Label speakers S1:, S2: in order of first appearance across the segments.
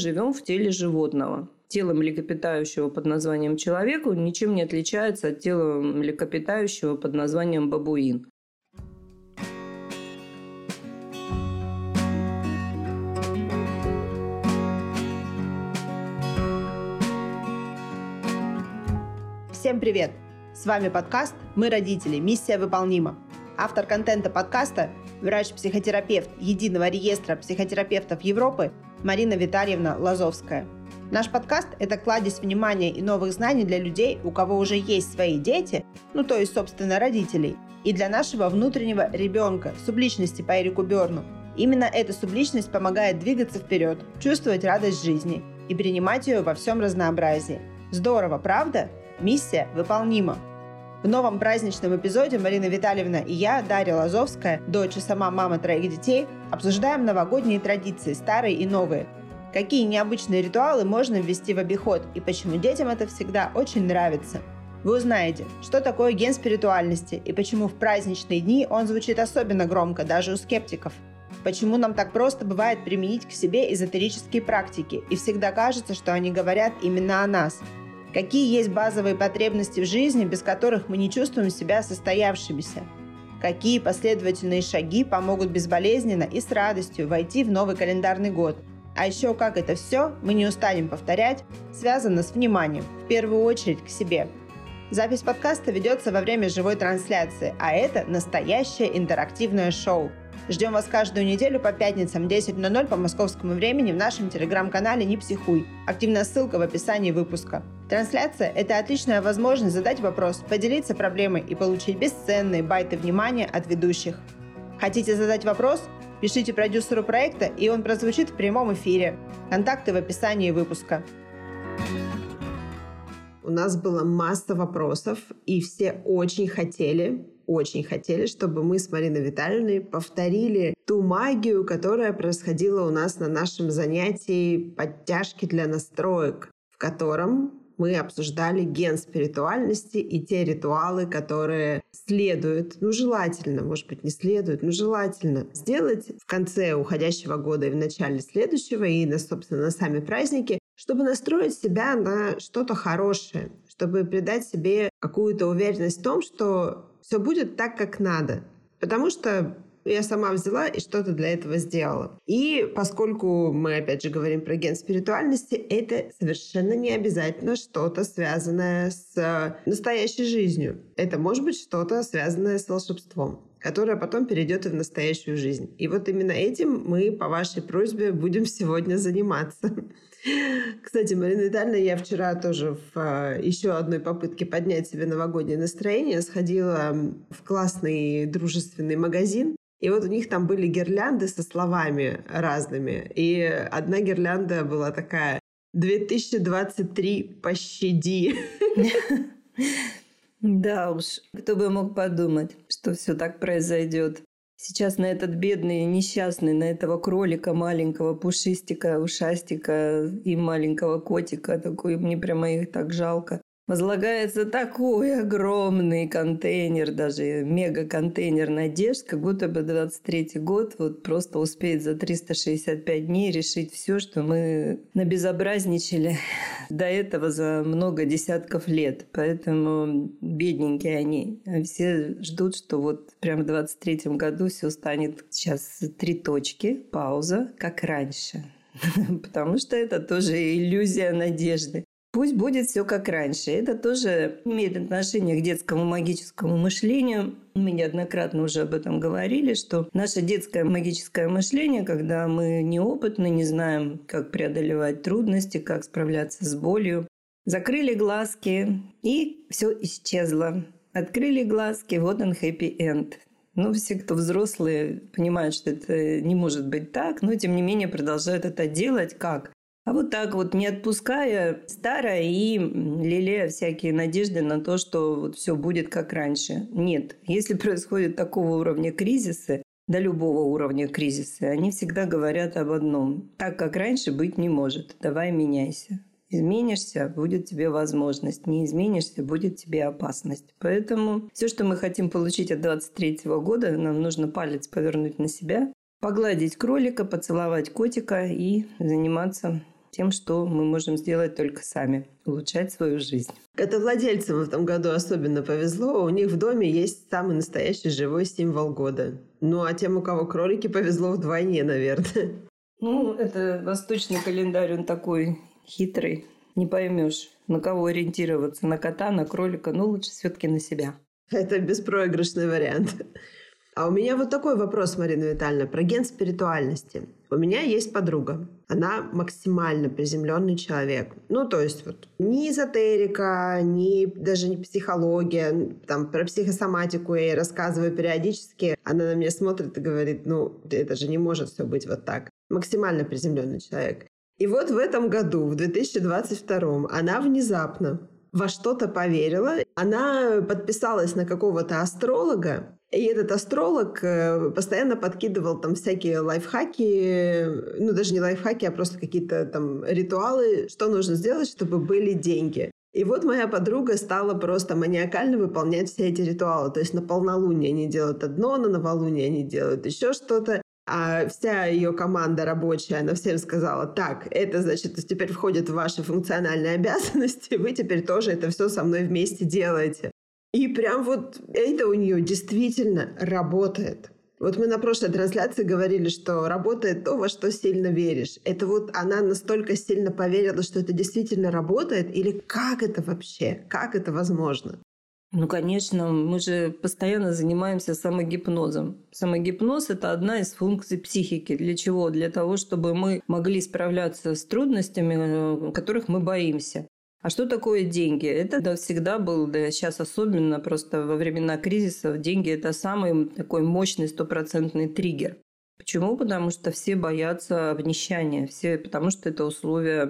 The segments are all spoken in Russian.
S1: живем в теле животного. Тело млекопитающего под названием человеку ничем не отличается от тела млекопитающего под названием бабуин.
S2: Всем привет! С вами подкаст «Мы родители. Миссия выполнима». Автор контента подкаста – врач-психотерапевт Единого реестра психотерапевтов Европы Марина Витальевна Лазовская. Наш подкаст – это кладезь внимания и новых знаний для людей, у кого уже есть свои дети, ну то есть, собственно, родителей, и для нашего внутреннего ребенка, субличности по Эрику Берну. Именно эта субличность помогает двигаться вперед, чувствовать радость жизни и принимать ее во всем разнообразии. Здорово, правда? Миссия выполнима. В новом праздничном эпизоде Марина Витальевна и я, Дарья Лазовская, дочь и сама мама троих детей, обсуждаем новогодние традиции, старые и новые. Какие необычные ритуалы можно ввести в обиход и почему детям это всегда очень нравится. Вы узнаете, что такое ген спиритуальности и почему в праздничные дни он звучит особенно громко даже у скептиков. Почему нам так просто бывает применить к себе эзотерические практики и всегда кажется, что они говорят именно о нас – Какие есть базовые потребности в жизни, без которых мы не чувствуем себя состоявшимися? Какие последовательные шаги помогут безболезненно и с радостью войти в новый календарный год? А еще как это все, мы не устанем повторять, связано с вниманием, в первую очередь к себе. Запись подкаста ведется во время живой трансляции, а это настоящее интерактивное шоу – Ждем вас каждую неделю по пятницам 10.00 по московскому времени в нашем телеграм-канале «Не психуй». Активная ссылка в описании выпуска. Трансляция – это отличная возможность задать вопрос, поделиться проблемой и получить бесценные байты внимания от ведущих. Хотите задать вопрос? Пишите продюсеру проекта, и он прозвучит в прямом эфире. Контакты в описании выпуска. У нас была масса вопросов, и все очень хотели очень хотели, чтобы мы с Мариной Витальевной повторили ту магию, которая происходила у нас на нашем занятии подтяжки для настроек, в котором мы обсуждали ген спиритуальности и те ритуалы, которые следует, ну желательно, может быть не следует, но желательно сделать в конце уходящего года и в начале следующего и, на, собственно, на сами праздники, чтобы настроить себя на что-то хорошее, чтобы придать себе какую-то уверенность в том, что все будет так, как надо. Потому что я сама взяла и что-то для этого сделала. И поскольку мы, опять же, говорим про ген спиритуальности, это совершенно не обязательно что-то связанное с настоящей жизнью. Это может быть что-то связанное с волшебством которое потом перейдет и в настоящую жизнь. И вот именно этим мы по вашей просьбе будем сегодня заниматься. Кстати, Марина Витальевна, я вчера тоже в а, еще одной попытке поднять себе новогоднее настроение сходила в классный дружественный магазин. И вот у них там были гирлянды со словами разными. И одна гирлянда была такая «2023 пощади».
S1: Да уж, кто бы мог подумать, что все так произойдет. Сейчас на этот бедный, несчастный, на этого кролика маленького, пушистика, ушастика и маленького котика, такой, мне прямо их так жалко возлагается такой огромный контейнер, даже мега-контейнер надежд, как будто бы 23 год вот просто успеет за 365 дней решить все, что мы набезобразничали до этого за много десятков лет. Поэтому бедненькие они. Все ждут, что вот прямо в 23 году все станет сейчас три точки, пауза, как раньше. Потому что это тоже иллюзия надежды. Пусть будет все как раньше. Это тоже имеет отношение к детскому магическому мышлению. Мы неоднократно уже об этом говорили, что наше детское магическое мышление, когда мы неопытны, не знаем, как преодолевать трудности, как справляться с болью, закрыли глазки, и все исчезло. Открыли глазки, вот он end. Ну, все, кто взрослые, понимают, что это не может быть так, но тем не менее продолжают это делать. Как? А вот так вот, не отпуская старое и лелея всякие надежды на то, что вот все будет как раньше. Нет. Если происходит такого уровня кризисы, до любого уровня кризиса, они всегда говорят об одном. Так, как раньше, быть не может. Давай меняйся. Изменишься, будет тебе возможность. Не изменишься, будет тебе опасность. Поэтому все, что мы хотим получить от 23 года, нам нужно палец повернуть на себя, погладить кролика, поцеловать котика и заниматься тем, что мы можем сделать только сами, улучшать свою жизнь.
S2: Это владельцам в этом году особенно повезло. У них в доме есть самый настоящий живой символ года. Ну, а тем, у кого кролики, повезло вдвойне, наверное.
S1: Ну, это восточный календарь, он такой хитрый. Не поймешь, на кого ориентироваться, на кота, на кролика. Ну, лучше все-таки на себя.
S2: Это беспроигрышный вариант. А у меня вот такой вопрос, Марина Витальевна, про ген спиритуальности. У меня есть подруга. Она максимально приземленный человек. Ну, то есть вот ни эзотерика, ни даже не психология. Там про психосоматику я ей рассказываю периодически. Она на меня смотрит и говорит, ну, это же не может все быть вот так. Максимально приземленный человек. И вот в этом году, в 2022, она внезапно во что-то поверила. Она подписалась на какого-то астролога, и этот астролог э, постоянно подкидывал там всякие лайфхаки, ну даже не лайфхаки, а просто какие-то там ритуалы, что нужно сделать, чтобы были деньги. И вот моя подруга стала просто маниакально выполнять все эти ритуалы. То есть на полнолуние они делают одно, на новолуние они делают еще что-то. А вся ее команда рабочая, она всем сказала, так, это, значит, теперь входит в ваши функциональные обязанности, вы теперь тоже это все со мной вместе делаете. И прям вот это у нее действительно работает. Вот мы на прошлой трансляции говорили, что работает то, во что сильно веришь. Это вот она настолько сильно поверила, что это действительно работает? Или как это вообще? Как это возможно?
S1: Ну, конечно, мы же постоянно занимаемся самогипнозом. Самогипноз – это одна из функций психики. Для чего? Для того, чтобы мы могли справляться с трудностями, э, которых мы боимся. А что такое деньги? Это да, всегда был, да сейчас особенно просто во времена кризисов, деньги – это самый такой мощный стопроцентный триггер. Почему? Потому что все боятся обнищания, все, потому что это условия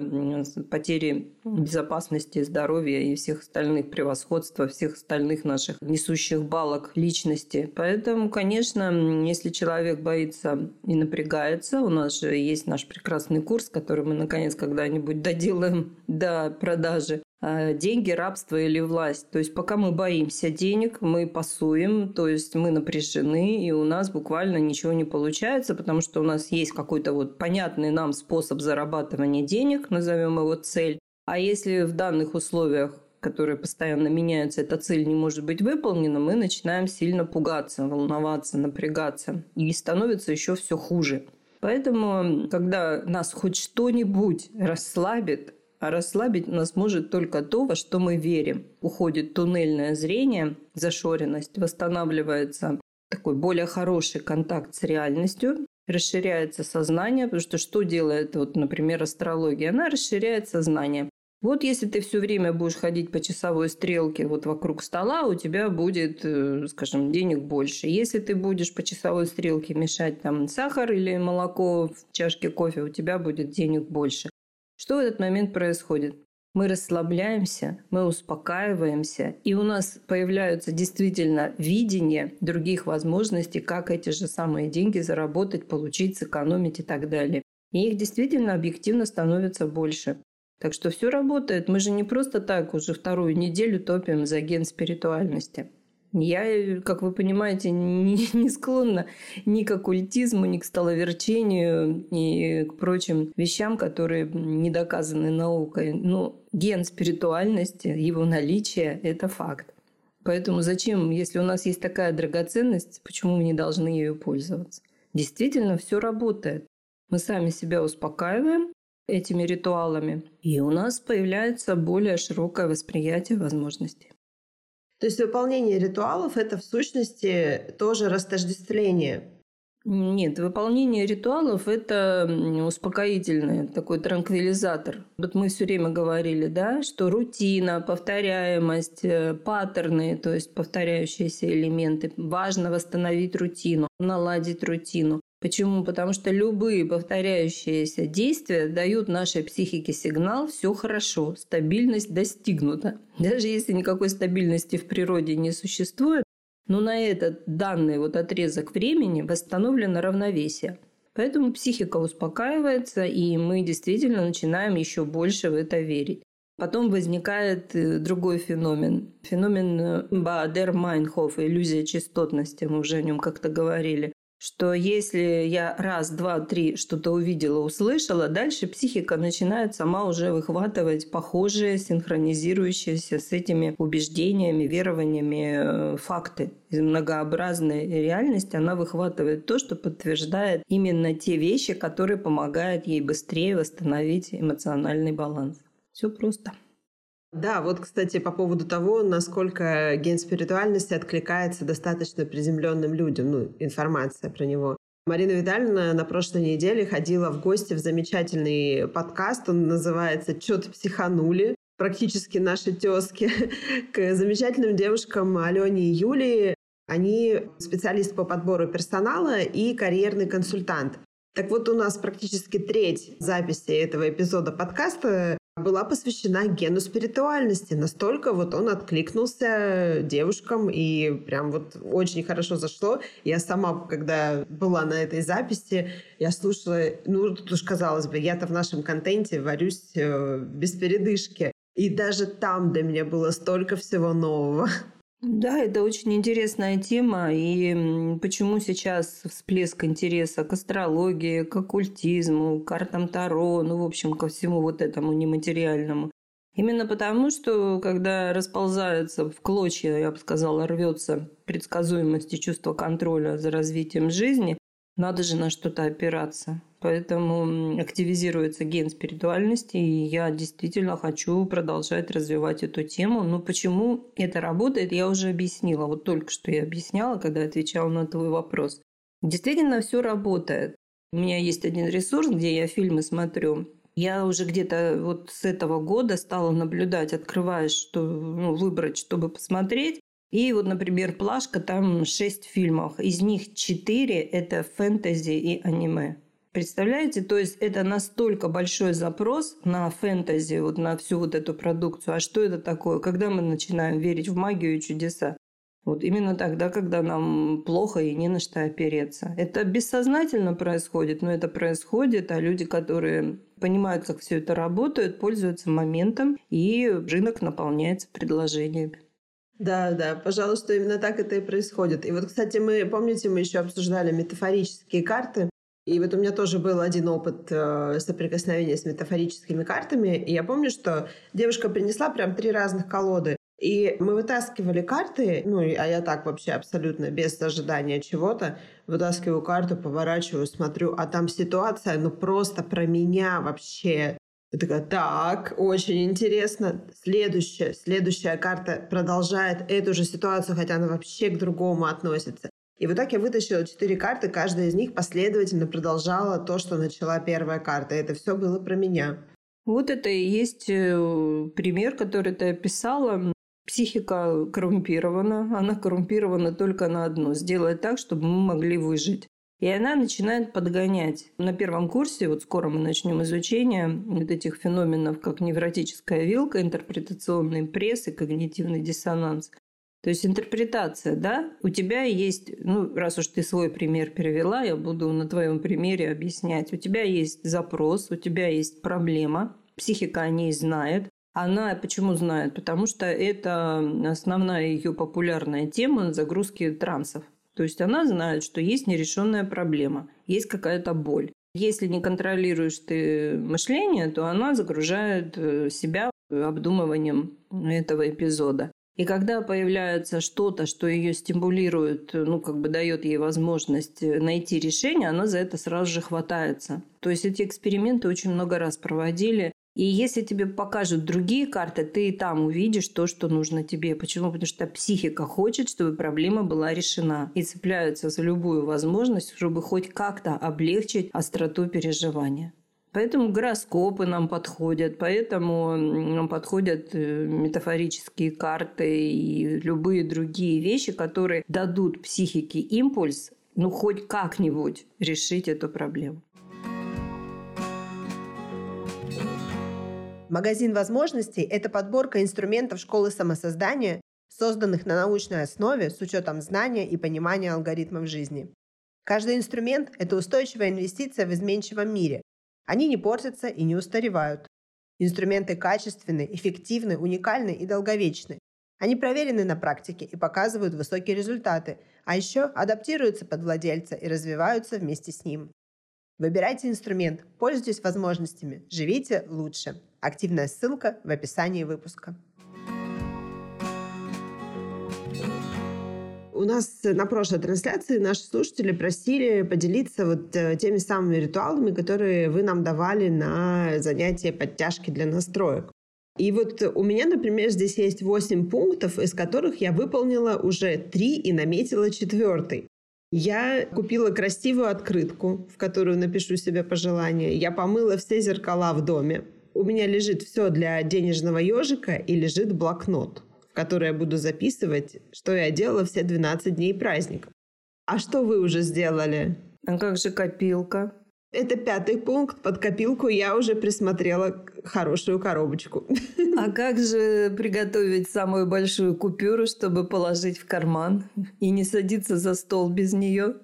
S1: потери безопасности, здоровья и всех остальных превосходства, всех остальных наших несущих балок личности. Поэтому, конечно, если человек боится и напрягается, у нас же есть наш прекрасный курс, который мы наконец когда-нибудь доделаем до продажи. Э, деньги, рабство или власть. То есть пока мы боимся денег, мы пасуем, то есть мы напряжены, и у нас буквально ничего не получается, потому что у нас есть какой-то вот понятный нам способ зарабатывания денег, назовем его цель. А если в данных условиях которые постоянно меняются, эта цель не может быть выполнена, мы начинаем сильно пугаться, волноваться, напрягаться. И становится еще все хуже. Поэтому, когда нас хоть что-нибудь расслабит, а расслабить нас может только то, во что мы верим. Уходит туннельное зрение, зашоренность, восстанавливается такой более хороший контакт с реальностью, расширяется сознание, потому что что делает, вот, например, астрология? Она расширяет сознание. Вот если ты все время будешь ходить по часовой стрелке вот вокруг стола, у тебя будет, э, скажем, денег больше. Если ты будешь по часовой стрелке мешать там сахар или молоко в чашке кофе, у тебя будет денег больше. Что в этот момент происходит? Мы расслабляемся, мы успокаиваемся, и у нас появляются действительно видение других возможностей, как эти же самые деньги заработать, получить, сэкономить и так далее. И их действительно объективно становится больше. Так что все работает. Мы же не просто так уже вторую неделю топим за ген спиритуальности. Я, как вы понимаете, не, не склонна ни к оккультизму, ни к столоверчению, ни к прочим вещам, которые не доказаны наукой. Но ген спиритуальности, его наличие – это факт. Поэтому зачем, если у нас есть такая драгоценность, почему мы не должны ею пользоваться? Действительно, все работает. Мы сами себя успокаиваем этими ритуалами, и у нас появляется более широкое восприятие возможностей.
S2: То есть выполнение ритуалов – это в сущности тоже растождествление.
S1: Нет, выполнение ритуалов – это успокоительный такой транквилизатор. Вот мы все время говорили, да, что рутина, повторяемость, э, паттерны, то есть повторяющиеся элементы. Важно восстановить рутину, наладить рутину. Почему? Потому что любые повторяющиеся действия дают нашей психике сигнал «все хорошо, стабильность достигнута». Даже если никакой стабильности в природе не существует, но на этот данный вот отрезок времени восстановлено равновесие. Поэтому психика успокаивается, и мы действительно начинаем еще больше в это верить. Потом возникает э, другой феномен. Феномен э, Баадер Майнхоф, иллюзия частотности, мы уже о нем как-то говорили что если я раз, два, три что-то увидела, услышала, дальше психика начинает сама уже выхватывать похожие, синхронизирующиеся с этими убеждениями, верованиями э, факты. Из многообразной реальности она выхватывает то, что подтверждает именно те вещи, которые помогают ей быстрее восстановить эмоциональный баланс. Все просто.
S2: Да, вот, кстати, по поводу того, насколько ген спиритуальности откликается достаточно приземленным людям, ну, информация про него. Марина Витальевна на прошлой неделе ходила в гости в замечательный подкаст, он называется «Чё-то психанули», практически наши тезки, к замечательным девушкам Алене и Юлии. Они специалист по подбору персонала и карьерный консультант. Так вот, у нас практически треть записи этого эпизода подкаста была посвящена гену спиритуальности. Настолько вот он откликнулся девушкам и прям вот очень хорошо зашло. Я сама, когда была на этой записи, я слушала, ну, тут уж казалось бы, я-то в нашем контенте варюсь э, без передышки. И даже там для меня было столько всего нового.
S1: Да, это очень интересная тема. И почему сейчас всплеск интереса к астрологии, к оккультизму, к картам Таро, ну, в общем, ко всему вот этому нематериальному. Именно потому, что когда расползается в клочья, я бы сказала, рвется предсказуемость и чувство контроля за развитием жизни, надо же на что-то опираться. Поэтому активизируется ген спиритуальности, и я действительно хочу продолжать развивать эту тему. Но почему это работает, я уже объяснила. Вот только что я объясняла, когда отвечала на твой вопрос. Действительно, все работает. У меня есть один ресурс, где я фильмы смотрю. Я уже где-то вот с этого года стала наблюдать, открываешь, что ну, выбрать, чтобы посмотреть. И вот, например, «Плашка», там шесть фильмов. Из них четыре – это фэнтези и аниме. Представляете? То есть это настолько большой запрос на фэнтези, вот на всю вот эту продукцию. А что это такое? Когда мы начинаем верить в магию и чудеса? Вот именно тогда, когда нам плохо и не на что опереться. Это бессознательно происходит, но это происходит, а люди, которые понимают, как все это работает, пользуются моментом, и рынок наполняется предложениями.
S2: Да, да, пожалуй, что именно так это и происходит. И вот, кстати, мы, помните, мы еще обсуждали метафорические карты. И вот у меня тоже был один опыт э, соприкосновения с метафорическими картами. И я помню, что девушка принесла прям три разных колоды. И мы вытаскивали карты, ну, а я так вообще абсолютно без ожидания чего-то, вытаскиваю карту, поворачиваю, смотрю, а там ситуация, ну, просто про меня вообще. Я такая, так, очень интересно. Следующая, следующая карта продолжает эту же ситуацию, хотя она вообще к другому относится. И вот так я вытащила четыре карты, каждая из них последовательно продолжала то, что начала первая карта. Это все было про меня.
S1: Вот это и есть э, пример, который ты описала. Психика коррумпирована. Она коррумпирована только на одно – сделать так, чтобы мы могли выжить. И она начинает подгонять. На первом курсе, вот скоро мы начнем изучение вот этих феноменов, как невротическая вилка, интерпретационный пресс и когнитивный диссонанс. То есть интерпретация, да, у тебя есть, ну, раз уж ты свой пример перевела, я буду на твоем примере объяснять. У тебя есть запрос, у тебя есть проблема, психика о ней знает. Она почему знает? Потому что это основная ее популярная тема загрузки трансов. То есть она знает, что есть нерешенная проблема, есть какая-то боль. Если не контролируешь ты мышление, то она загружает э, себя обдумыванием этого эпизода. И когда появляется что-то, что ее стимулирует, ну, как бы дает ей возможность э, найти решение, она за это сразу же хватается. То есть эти эксперименты очень много раз проводили. И если тебе покажут другие карты, ты и там увидишь то, что нужно тебе. Почему? Потому что психика хочет, чтобы проблема была решена. И цепляются за любую возможность, чтобы хоть как-то облегчить остроту переживания. Поэтому гороскопы нам подходят, поэтому нам подходят э, метафорические карты и любые другие вещи, которые дадут психике импульс, ну, хоть как-нибудь решить эту проблему.
S2: Магазин возможностей – это подборка инструментов школы самосоздания, созданных на научной основе с учетом знания и понимания алгоритмов жизни. Каждый инструмент – это устойчивая инвестиция в изменчивом мире, они не портятся и не устаревают. Инструменты качественны, эффективны, уникальны и долговечны. Они проверены на практике и показывают высокие результаты, а еще адаптируются под владельца и развиваются вместе с ним. Выбирайте инструмент, пользуйтесь возможностями, живите лучше. Активная ссылка в описании выпуска. У нас на прошлой трансляции наши слушатели просили поделиться вот э, теми самыми ритуалами, которые вы нам давали на занятия подтяжки для настроек. И вот у меня, например, здесь есть 8 пунктов, из которых я выполнила уже 3 и наметила четвертый. Я купила красивую открытку, в которую напишу себе пожелания. Я помыла все зеркала в доме. У меня лежит все для денежного ежика и лежит блокнот в который я буду записывать, что я делала все 12 дней праздника. А что вы уже сделали?
S1: А как же копилка?
S2: Это пятый пункт. Под копилку я уже присмотрела хорошую коробочку.
S1: А как же приготовить самую большую купюру, чтобы положить в карман и не садиться за стол без нее?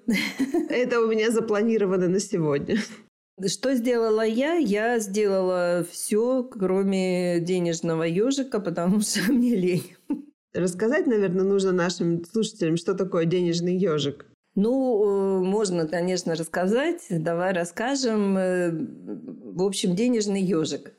S2: Это у меня запланировано на сегодня.
S1: Что сделала я? Я сделала все, кроме денежного ежика, потому что мне лень.
S2: Рассказать, наверное, нужно нашим слушателям, что такое денежный ежик.
S1: Ну, э, можно, конечно, рассказать. Давай расскажем. Э, в общем, денежный ежик.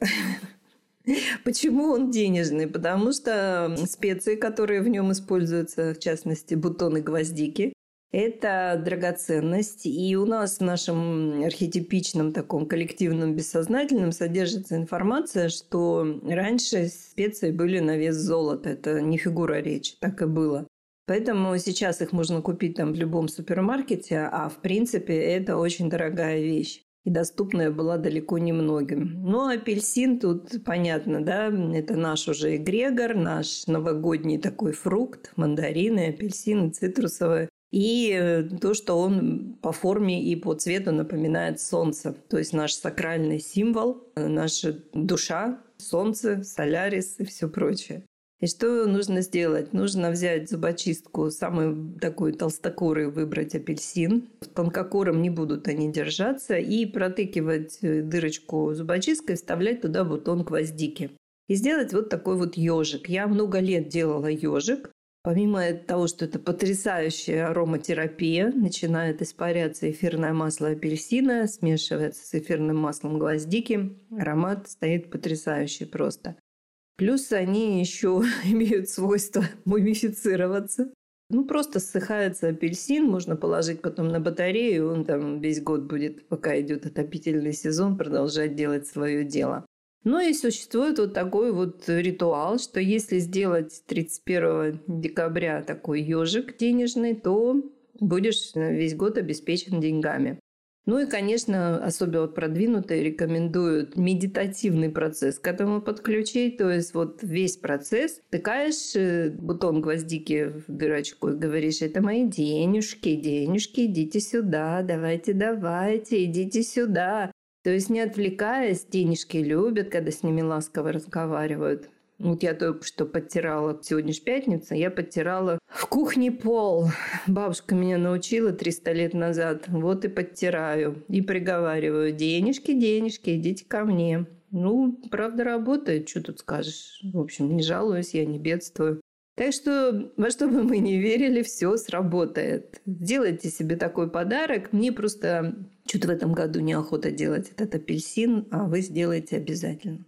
S1: Почему он денежный? Потому что специи, которые в нем используются, в частности, бутоны гвоздики, это драгоценность. И у нас в нашем архетипичном таком коллективном бессознательном содержится информация, что раньше специи были на вес золота. Это не фигура речи, так и было. Поэтому сейчас их можно купить там в любом супермаркете, а в принципе это очень дорогая вещь и доступная была далеко не многим. Ну, апельсин тут понятно, да, это наш уже эгрегор, наш новогодний такой фрукт, мандарины, апельсины, цитрусовые. И э, то, что он по форме и по цвету напоминает солнце. То есть наш сакральный символ, э, наша душа, солнце, солярис и все прочее. И что нужно сделать? Нужно взять зубочистку, самую такую толстокорую выбрать апельсин. В тонкокором не будут они держаться. И протыкивать э, дырочку зубочисткой, вставлять туда бутон гвоздики. И сделать вот такой вот ежик. Я много лет делала ежик. Помимо того, что это потрясающая ароматерапия, начинает испаряться эфирное масло апельсина, смешивается с эфирным маслом гвоздики. Аромат стоит потрясающий просто. Плюс они еще имеют свойство мумифицироваться. Ну, просто ссыхается апельсин, можно положить потом на батарею, он там весь год будет, пока идет отопительный сезон, продолжать делать свое дело. Ну и существует вот такой вот ритуал, что если сделать 31 декабря такой ежик денежный, то будешь весь год обеспечен деньгами. Ну и, конечно, особенно продвинутые рекомендуют медитативный процесс к этому подключить. То есть вот весь процесс тыкаешь э, бутон гвоздики в дырочку и говоришь, это мои денежки, денежки, идите сюда, давайте, давайте, идите сюда. То есть не отвлекаясь, денежки любят, когда с ними ласково разговаривают. Вот я только что подтирала, сегодня же пятница, я подтирала в кухне пол. Бабушка меня научила 300 лет назад. Вот и подтираю. И приговариваю, денежки, денежки, идите ко мне. Ну, правда, работает, что тут скажешь. В общем, не жалуюсь, я не бедствую. Так что, во что бы мы ни верили, все сработает. Сделайте себе такой подарок. Мне просто что-то в этом году неохота делать этот апельсин, а вы сделаете обязательно.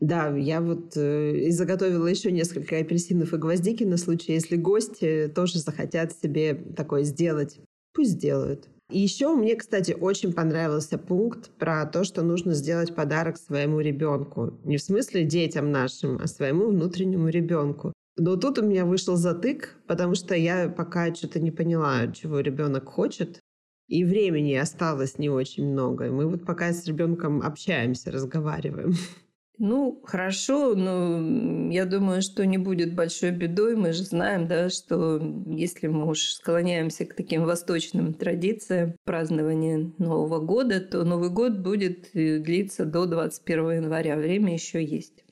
S2: Да, я вот э, заготовила еще несколько апельсинов и гвоздики на случай, если гости тоже захотят себе такое сделать. Пусть сделают. И еще мне, кстати, очень понравился пункт про то, что нужно сделать подарок своему ребенку. Не в смысле детям нашим, а своему внутреннему ребенку. Но тут у меня вышел затык, потому что я пока что-то не поняла, чего ребенок хочет. И времени осталось не очень много. Мы вот пока с ребенком общаемся, разговариваем.
S1: Ну, хорошо, но я думаю, что не будет большой бедой. Мы же знаем, да, что если мы уж склоняемся к таким восточным традициям празднования Нового года, то Новый год будет э, длиться до 21 января. Время еще есть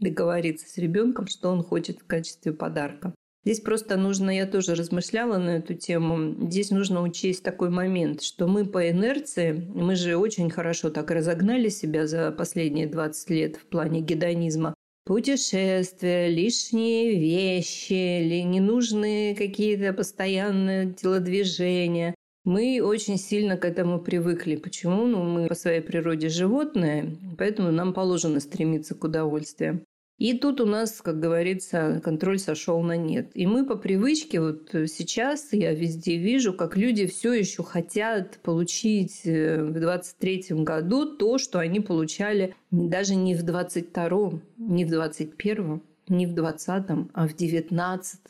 S1: договориться с ребенком, что он хочет в качестве подарка. Здесь просто нужно, я тоже размышляла на эту тему, здесь нужно учесть такой момент, что мы по инерции, мы же очень хорошо так разогнали себя за последние 20 лет в плане гедонизма, путешествия, лишние вещи, или ненужные какие-то постоянные телодвижения. Мы очень сильно к этому привыкли. Почему? Ну, мы по своей природе животные, поэтому нам положено стремиться к удовольствию. И тут у нас, как говорится, контроль сошел на нет. И мы по привычке, вот сейчас я везде вижу, как люди все еще хотят получить э, в 23 году то, что они получали даже не в 22 не в 21 не в 20 а в 19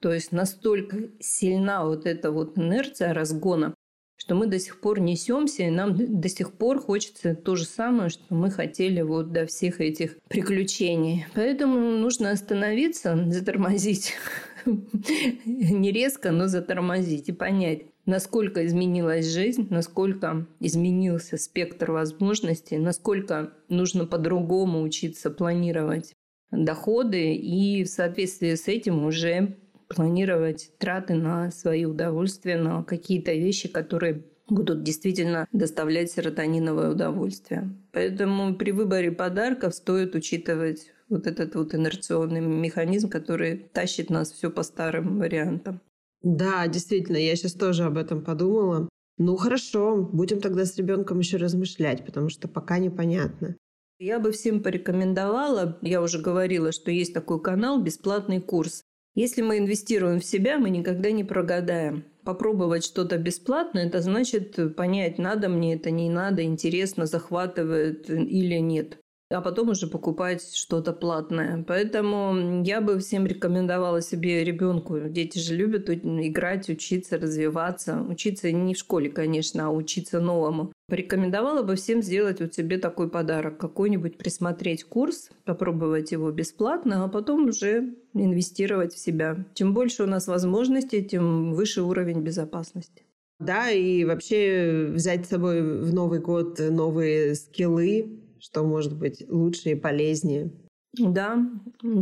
S1: То есть настолько сильна вот эта вот инерция разгона, что мы до сих пор несемся, и нам до сих пор хочется то же самое, что мы хотели вот до всех этих приключений. Поэтому нужно остановиться, затормозить. Не резко, но затормозить и понять, насколько изменилась жизнь, насколько изменился спектр возможностей, насколько нужно по-другому учиться планировать доходы и в соответствии с этим уже планировать траты на свои удовольствия, на какие-то вещи, которые будут действительно доставлять серотониновое удовольствие. Поэтому при выборе подарков стоит учитывать вот этот вот инерционный механизм, который тащит нас все по старым вариантам.
S2: Да, действительно, я сейчас тоже об этом подумала. Ну хорошо, будем тогда с ребенком еще размышлять, потому что пока непонятно.
S1: Я бы всем порекомендовала, я уже говорила, что есть такой канал «Бесплатный курс». Если мы инвестируем в себя, мы никогда не прогадаем. Попробовать что-то бесплатно – это значит понять, надо мне это, не надо, интересно, захватывает или нет а потом уже покупать что-то платное. Поэтому я бы всем рекомендовала себе ребенку. Дети же любят играть, учиться, развиваться. Учиться не в школе, конечно, а учиться новому. Порекомендовала бы всем сделать вот себе такой подарок. Какой-нибудь присмотреть курс, попробовать его бесплатно, а потом уже инвестировать в себя. Чем больше у нас возможностей, тем выше уровень безопасности.
S2: Да, и вообще взять с собой в Новый год новые скиллы, что может быть лучше и полезнее.
S1: Да,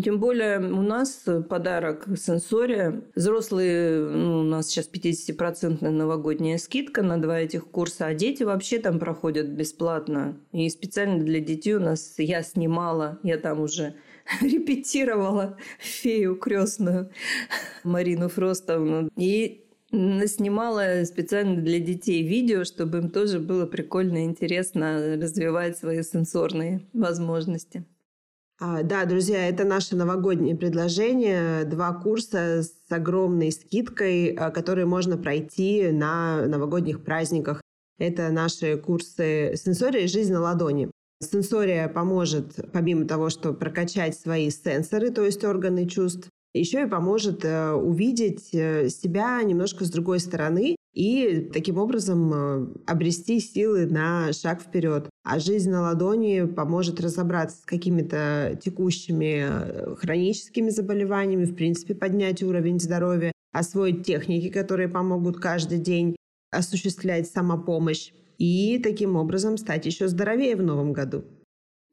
S1: тем более у нас подарок сенсория. Взрослые, ну, у нас сейчас 50% новогодняя скидка на два этих курса, а дети вообще там проходят бесплатно. И специально для детей у нас я снимала, я там уже репетировала фею крестную Марину Фростовну. И снимала специально для детей видео, чтобы им тоже было прикольно и интересно развивать свои сенсорные возможности.
S2: А, да, друзья, это наше новогоднее предложение. Два курса с огромной скидкой, а, которые можно пройти на новогодних праздниках. Это наши курсы «Сенсория и жизнь на ладони». Сенсория поможет, помимо того, что прокачать свои сенсоры, то есть органы чувств, еще и поможет э, увидеть э, себя немножко с другой стороны и таким образом э, обрести силы на шаг вперед. А жизнь на ладони поможет разобраться с какими-то текущими хроническими заболеваниями, в принципе, поднять уровень здоровья, освоить техники, которые помогут каждый день осуществлять самопомощь и таким образом стать еще здоровее в новом году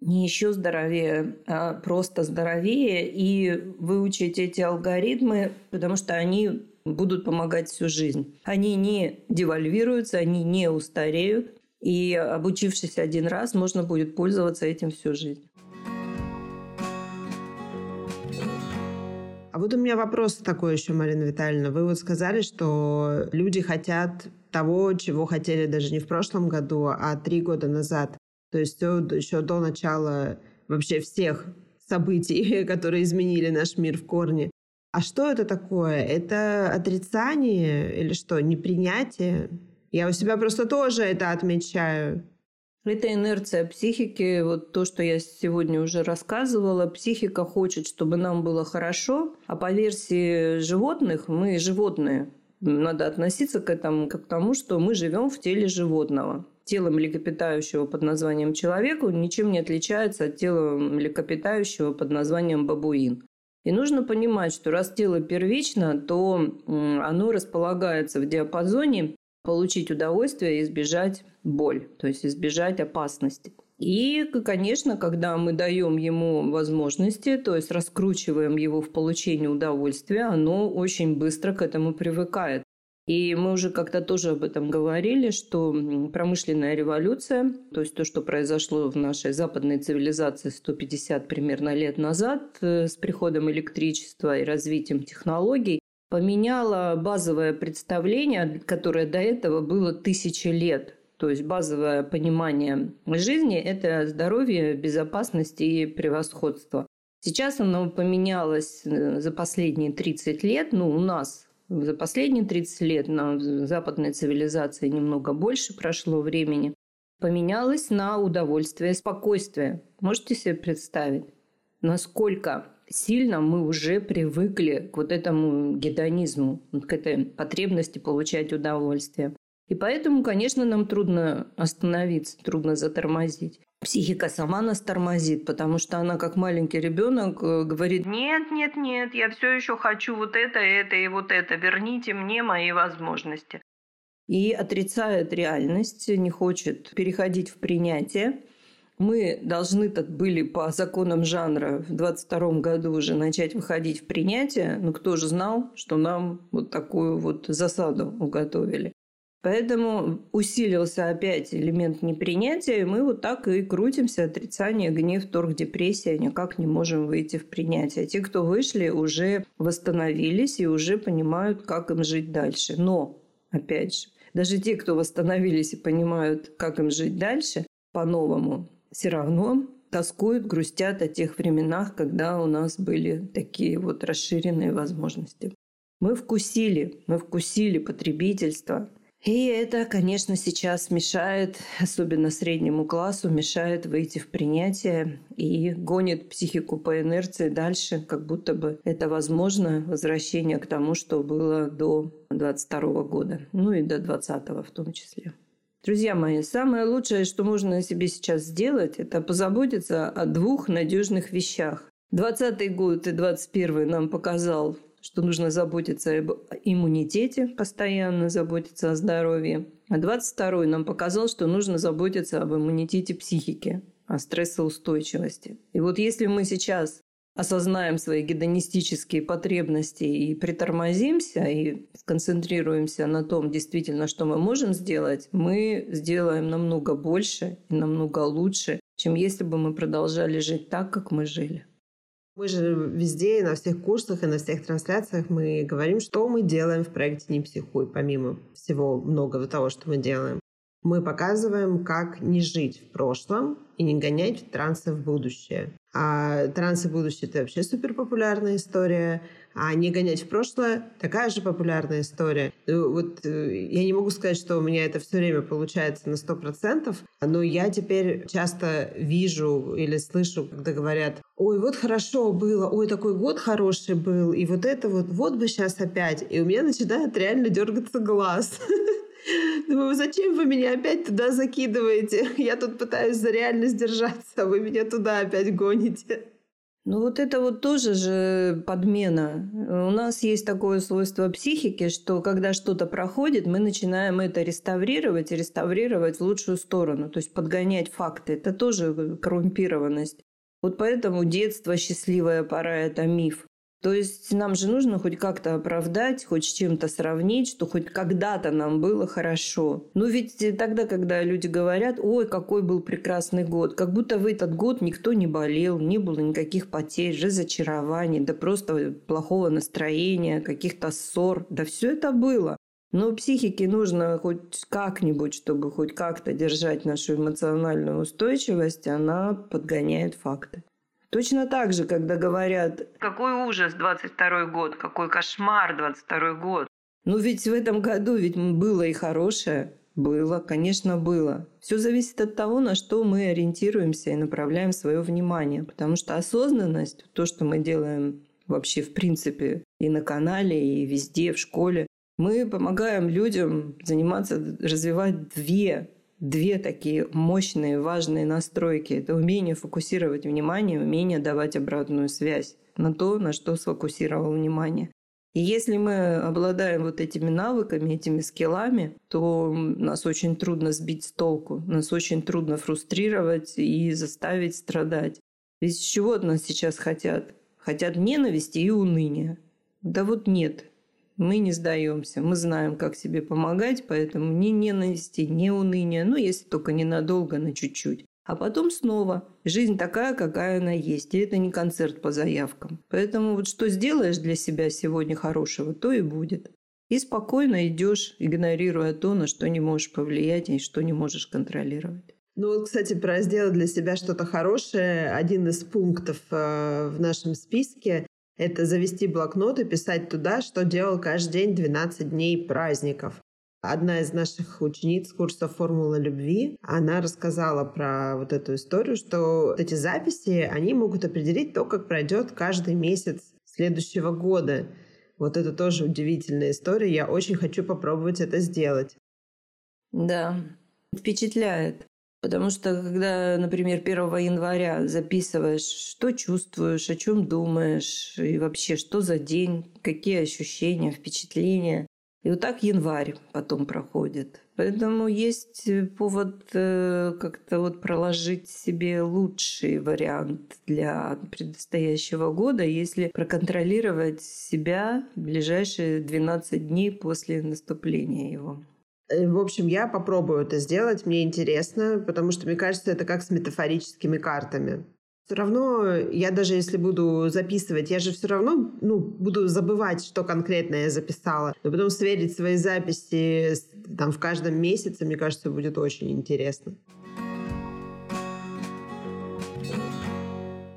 S1: не еще здоровее, а просто здоровее и выучить эти алгоритмы, потому что они будут помогать всю жизнь. Они не девальвируются, они не устареют, и обучившись один раз, можно будет пользоваться этим всю жизнь.
S2: А вот у меня вопрос такой еще, Марина Витальевна. Вы вот сказали, что люди хотят того, чего хотели даже не в прошлом году, а три года назад. То есть все еще до начала вообще всех событий, которые изменили наш мир в корне. А что это такое? Это отрицание или что? Непринятие? Я у себя просто тоже это отмечаю.
S1: Это инерция психики, вот то, что я сегодня уже рассказывала. Психика хочет, чтобы нам было хорошо, а по версии животных мы животные. Надо относиться к этому как к тому, что мы живем в теле животного тело млекопитающего под названием человеку ничем не отличается от тела млекопитающего под названием бабуин. И нужно понимать, что раз тело первично, то оно располагается в диапазоне получить удовольствие и избежать боль, то есть избежать опасности. И, конечно, когда мы даем ему возможности, то есть раскручиваем его в получении удовольствия, оно очень быстро к этому привыкает. И мы уже как-то тоже об этом говорили, что промышленная революция, то есть то, что произошло в нашей западной цивилизации 150 примерно лет назад э, с приходом электричества и развитием технологий, поменяла базовое представление, которое до этого было тысячи лет. То есть базовое понимание жизни – это здоровье, безопасность и превосходство. Сейчас оно поменялось э, за последние 30 лет, ну, у нас за последние 30 лет на западной цивилизации немного больше прошло времени, поменялось на удовольствие и спокойствие. Можете себе представить, насколько сильно мы уже привыкли к вот этому гедонизму, к этой потребности получать удовольствие. И поэтому, конечно, нам трудно остановиться, трудно затормозить психика сама нас тормозит, потому что она как маленький ребенок э, говорит, нет, нет, нет, я все еще хочу вот это, это и вот это, верните мне мои возможности. И отрицает реальность, не хочет переходить в принятие. Мы должны тут были по законам жанра в 22 году уже начать выходить в принятие, но кто же знал, что нам вот такую вот засаду уготовили. Поэтому усилился опять элемент непринятия, и мы вот так и крутимся, отрицание, гнев, торг, депрессия, никак не можем выйти в принятие. Те, кто вышли, уже восстановились и уже понимают, как им жить дальше. Но, опять же, даже те, кто восстановились и понимают, как им жить дальше, по-новому, все равно тоскуют, грустят о тех временах, когда у нас были такие вот расширенные возможности. Мы вкусили, мы вкусили потребительство – и это, конечно, сейчас мешает, особенно среднему классу, мешает выйти в принятие и гонит психику по инерции дальше, как будто бы это возможно возвращение к тому, что было до 22 года, ну и до 20 в том числе. Друзья мои, самое лучшее, что можно себе сейчас сделать, это позаботиться о двух надежных вещах. 20 год и 21 нам показал что нужно заботиться об иммунитете, постоянно заботиться о здоровье. А 22 нам показал, что нужно заботиться об иммунитете психики, о стрессоустойчивости. И вот если мы сейчас осознаем свои гедонистические потребности и притормозимся, и сконцентрируемся на том, действительно, что мы можем сделать, мы сделаем намного больше и намного лучше, чем если бы мы продолжали жить так, как мы жили.
S2: Мы же везде, на всех курсах и на всех трансляциях мы говорим, что мы делаем в проекте «Не психуй», помимо всего многого того, что мы делаем. Мы показываем, как не жить в прошлом и не гонять трансы в будущее. А трансы в будущее — это вообще супер популярная история. А не гонять в прошлое — такая же популярная история. Ну, вот э, я не могу сказать, что у меня это все время получается на сто процентов, но я теперь часто вижу или слышу, когда говорят, ой, вот хорошо было, ой, такой год хороший был, и вот это вот, вот бы сейчас опять. И у меня начинает реально дергаться глаз. Думаю, зачем вы меня опять туда закидываете? Я тут пытаюсь за реальность держаться, а вы меня туда опять гоните.
S1: Ну вот это вот тоже же подмена. У нас есть такое свойство психики, что когда что-то проходит, мы начинаем это реставрировать и реставрировать в лучшую сторону, то есть подгонять факты. Это тоже коррумпированность. Вот поэтому детство, счастливая пора – это миф. То есть нам же нужно хоть как-то оправдать, хоть с чем-то сравнить, что хоть когда-то нам было хорошо. Но ведь тогда, когда люди говорят, ой, какой был прекрасный год, как будто в этот год никто не болел, не было никаких потерь, разочарований, да просто плохого настроения, каких-то ссор. Да все это было. Но психике нужно хоть как-нибудь, чтобы хоть как-то держать нашу эмоциональную устойчивость, она подгоняет факты. Точно так же, когда говорят «Какой ужас 22 год, какой кошмар 22 год». Ну ведь в этом году ведь было и хорошее. Было, конечно, было. Все зависит от того, на что мы ориентируемся и направляем свое внимание. Потому что осознанность, то, что мы делаем вообще в принципе и на канале, и везде, в школе, мы помогаем людям заниматься, развивать две две такие мощные, важные настройки. Это умение фокусировать внимание, умение давать обратную связь на то, на что сфокусировал внимание. И если мы обладаем вот этими навыками, этими скиллами, то нас очень трудно сбить с толку, нас очень трудно фрустрировать и заставить страдать. Ведь чего от нас сейчас хотят? Хотят ненависти и уныния. Да вот нет. Мы не сдаемся, мы знаем, как себе помогать, поэтому ни ненависти, ни уныния, ну, если только ненадолго, на чуть-чуть. А потом снова. Жизнь такая, какая она есть. И это не концерт по заявкам. Поэтому вот что сделаешь для себя сегодня хорошего, то и будет. И спокойно идешь, игнорируя то, на что не можешь повлиять и что не можешь контролировать.
S2: Ну вот, кстати, про сделать для себя что-то хорошее. Один из пунктов э, в нашем списке – это завести блокнот и писать туда, что делал каждый день 12 дней праздников. Одна из наших учениц курса «Формула любви», она рассказала про вот эту историю, что вот эти записи, они могут определить то, как пройдет каждый месяц следующего года. Вот это тоже удивительная история. Я очень хочу попробовать это сделать.
S1: Да, впечатляет. Потому что, когда, например, 1 января записываешь, что чувствуешь, о чем думаешь, и вообще, что за день, какие ощущения, впечатления. И вот так январь потом проходит. Поэтому есть повод э, как-то вот проложить себе лучший вариант для предстоящего года, если проконтролировать себя в ближайшие 12 дней после наступления его.
S2: Э, в общем, я попробую это сделать, мне интересно, потому что мне кажется, это как с метафорическими картами. Все равно, я даже если буду записывать, я же все равно ну, буду забывать, что конкретно я записала. Но потом сверить свои записи там, в каждом месяце, мне кажется, будет очень интересно.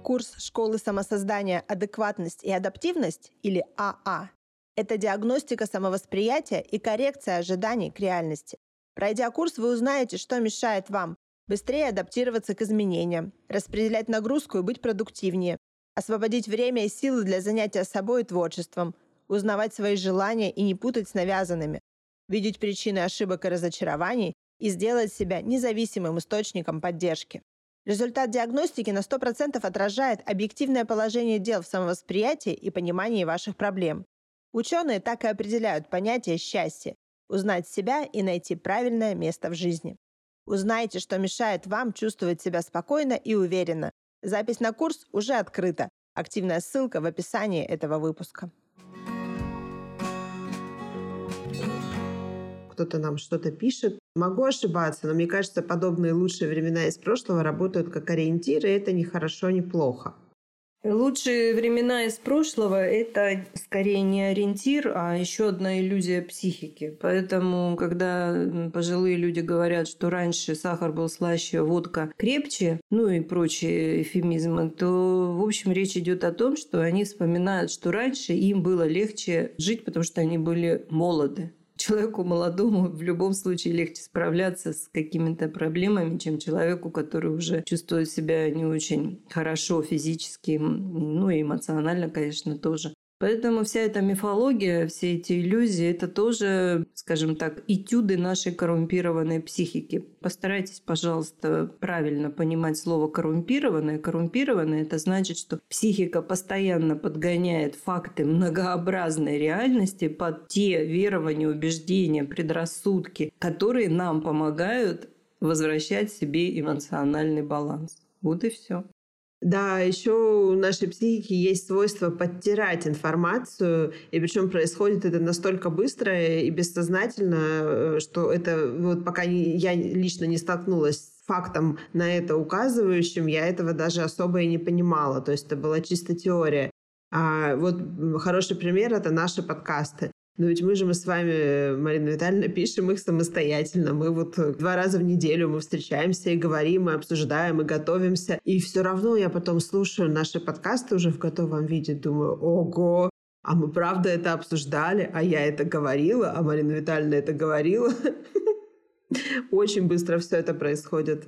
S2: Курс школы самосоздания «Адекватность и адаптивность» или АА это диагностика самовосприятия и коррекция ожиданий к реальности. Пройдя курс, вы узнаете, что мешает вам быстрее адаптироваться к изменениям, распределять нагрузку и быть продуктивнее, освободить время и силы для занятия собой и творчеством, узнавать свои желания и не путать с навязанными, видеть причины ошибок и разочарований и сделать себя независимым источником поддержки. Результат диагностики на 100% отражает объективное положение дел в самовосприятии и понимании ваших проблем. Ученые так и определяют понятие счастья – узнать себя и найти правильное место в жизни. Узнайте, что мешает вам чувствовать себя спокойно и уверенно. Запись на курс уже открыта. Активная ссылка в описании этого выпуска. Кто-то нам что-то пишет. Могу ошибаться, но мне кажется, подобные лучшие времена из прошлого работают как ориентиры, и это не хорошо, не плохо.
S1: Лучшие времена из прошлого – это скорее не ориентир, а еще одна иллюзия психики. Поэтому, когда пожилые люди говорят, что раньше сахар был слаще, водка крепче, ну и прочие эфемизмы, то, в общем, речь идет о том, что они вспоминают, что раньше им было легче жить, потому что они были молоды человеку молодому в любом случае легче справляться с какими-то проблемами, чем человеку, который уже чувствует себя не очень хорошо физически, ну и эмоционально, конечно, тоже. Поэтому вся эта мифология, все эти иллюзии, это тоже, скажем так, этюды нашей коррумпированной психики. Постарайтесь, пожалуйста, правильно понимать слово коррумпированное. Коррумпированное – это значит, что психика постоянно подгоняет факты многообразной реальности под те верования, убеждения, предрассудки, которые нам помогают возвращать себе эмоциональный баланс. Вот и все.
S2: Да, еще у нашей психики есть свойство подтирать информацию, и причем происходит это настолько быстро и бессознательно, э, что это вот пока я лично не столкнулась фактом на это указывающим, я этого даже особо и не понимала. То есть это была чисто теория. А вот хороший пример — это наши подкасты. Но ведь мы же мы с вами, Марина Витальевна, пишем их самостоятельно. Мы вот э, два раза в неделю мы встречаемся и говорим, и обсуждаем, и готовимся. И все равно я потом слушаю наши подкасты уже в готовом виде, думаю, ого, а мы правда это обсуждали, а я это говорила, а Марина Витальевна это говорила. Очень быстро все это происходит.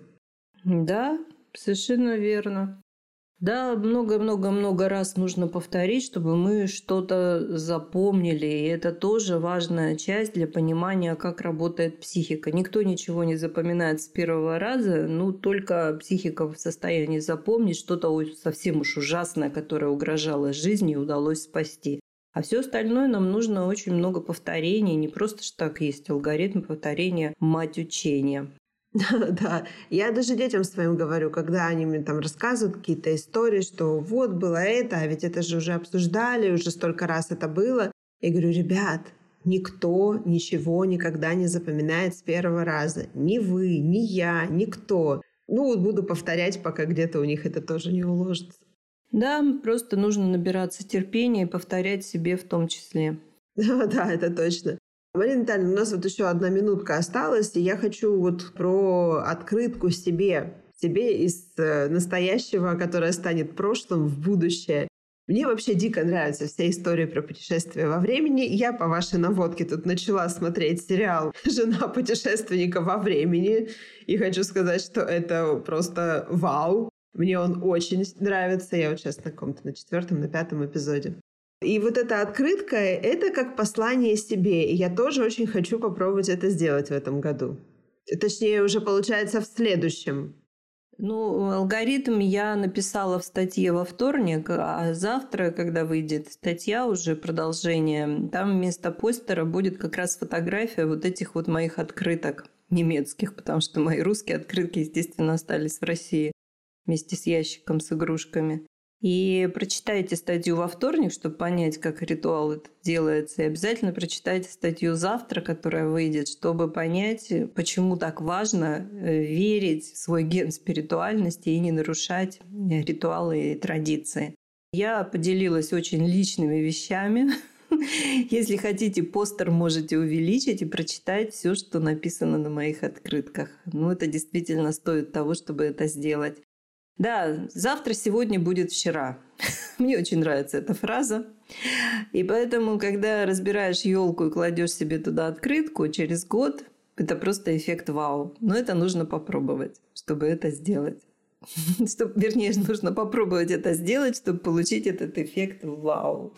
S1: Да, совершенно верно. Да, много-много-много раз нужно повторить, чтобы мы что-то запомнили. И это тоже важная часть для понимания, как работает психика. Никто ничего не запоминает с первого раза, ну только психика в состоянии запомнить что-то совсем уж ужасное, которое угрожало жизни и удалось спасти. А все остальное нам нужно очень много повторений. Не просто что так есть алгоритм повторения мать учения.
S2: Да, я даже детям своим говорю, когда они мне там рассказывают какие-то истории, что вот было это, а ведь это же уже обсуждали, уже столько раз это было. Я говорю, ребят, никто ничего никогда не запоминает с первого раза. Ни вы, ни я, никто. Ну вот буду повторять, пока где-то у них это тоже не уложится.
S1: Да, просто нужно набираться терпения и повторять себе в том числе.
S2: Да, это точно. Марина Витальевна, у нас вот еще одна минутка осталась, и я хочу вот про открытку себе, себе из э, настоящего, которое станет прошлым в будущее. Мне вообще дико нравится вся история про путешествия во времени. Я по вашей наводке тут начала смотреть сериал «Жена путешественника во времени». И хочу сказать, что это просто вау. Мне он очень нравится. Я вот сейчас на каком-то на четвертом, на пятом эпизоде. И вот эта открытка — это как послание себе. И я тоже очень хочу попробовать это сделать в этом году. Точнее, уже получается в следующем.
S1: Ну, алгоритм я написала в статье во вторник, а завтра, когда выйдет статья, уже продолжение, там вместо постера будет как раз фотография вот этих вот моих открыток немецких, потому что мои русские открытки, естественно, остались в России вместе с ящиком с игрушками. И прочитайте статью во вторник, чтобы понять, как ритуал этот делается. И обязательно прочитайте статью завтра, которая выйдет, чтобы понять, почему так важно э, верить в свой ген спиритуальности и не нарушать э, ритуалы и традиции. Я поделилась очень личными вещами. Если хотите, постер можете увеличить и прочитать все, что написано на моих открытках. Ну, это действительно стоит того, чтобы это сделать. Да, завтра сегодня будет вчера. Мне очень нравится эта фраза. И поэтому, когда разбираешь елку и кладешь себе туда открытку, через год это просто эффект вау. Но это нужно попробовать, чтобы это сделать. Чтобы, вернее, нужно попробовать это сделать, чтобы получить этот эффект вау.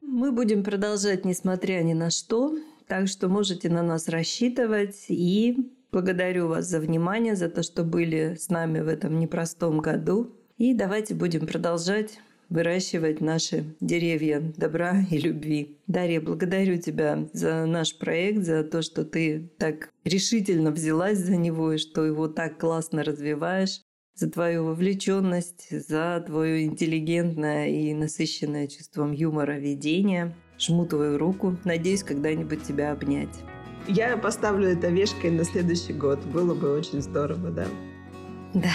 S1: Мы будем продолжать, несмотря ни на что. Так что можете на нас рассчитывать и Благодарю вас за внимание, за то, что были с нами в этом непростом году. И давайте будем продолжать выращивать наши деревья добра и любви. Дарья, благодарю тебя за наш проект, за то, что ты так решительно взялась за него и что его так классно развиваешь, за твою вовлеченность, за твое интеллигентное и насыщенное чувством юмора ведение. Жму твою руку. Надеюсь, когда-нибудь тебя обнять.
S2: Я поставлю это вешкой на следующий год. Было бы очень здорово, да?
S1: Да.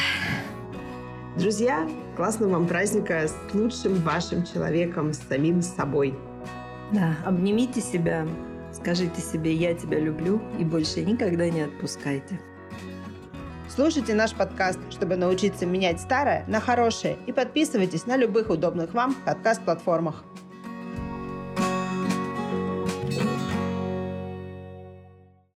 S2: Друзья, классного вам праздника с лучшим вашим человеком, с самим собой.
S1: Да, обнимите себя, скажите себе «я тебя люблю» и больше никогда не отпускайте.
S2: Слушайте наш подкаст, чтобы научиться менять старое на хорошее и подписывайтесь на любых удобных вам подкаст-платформах.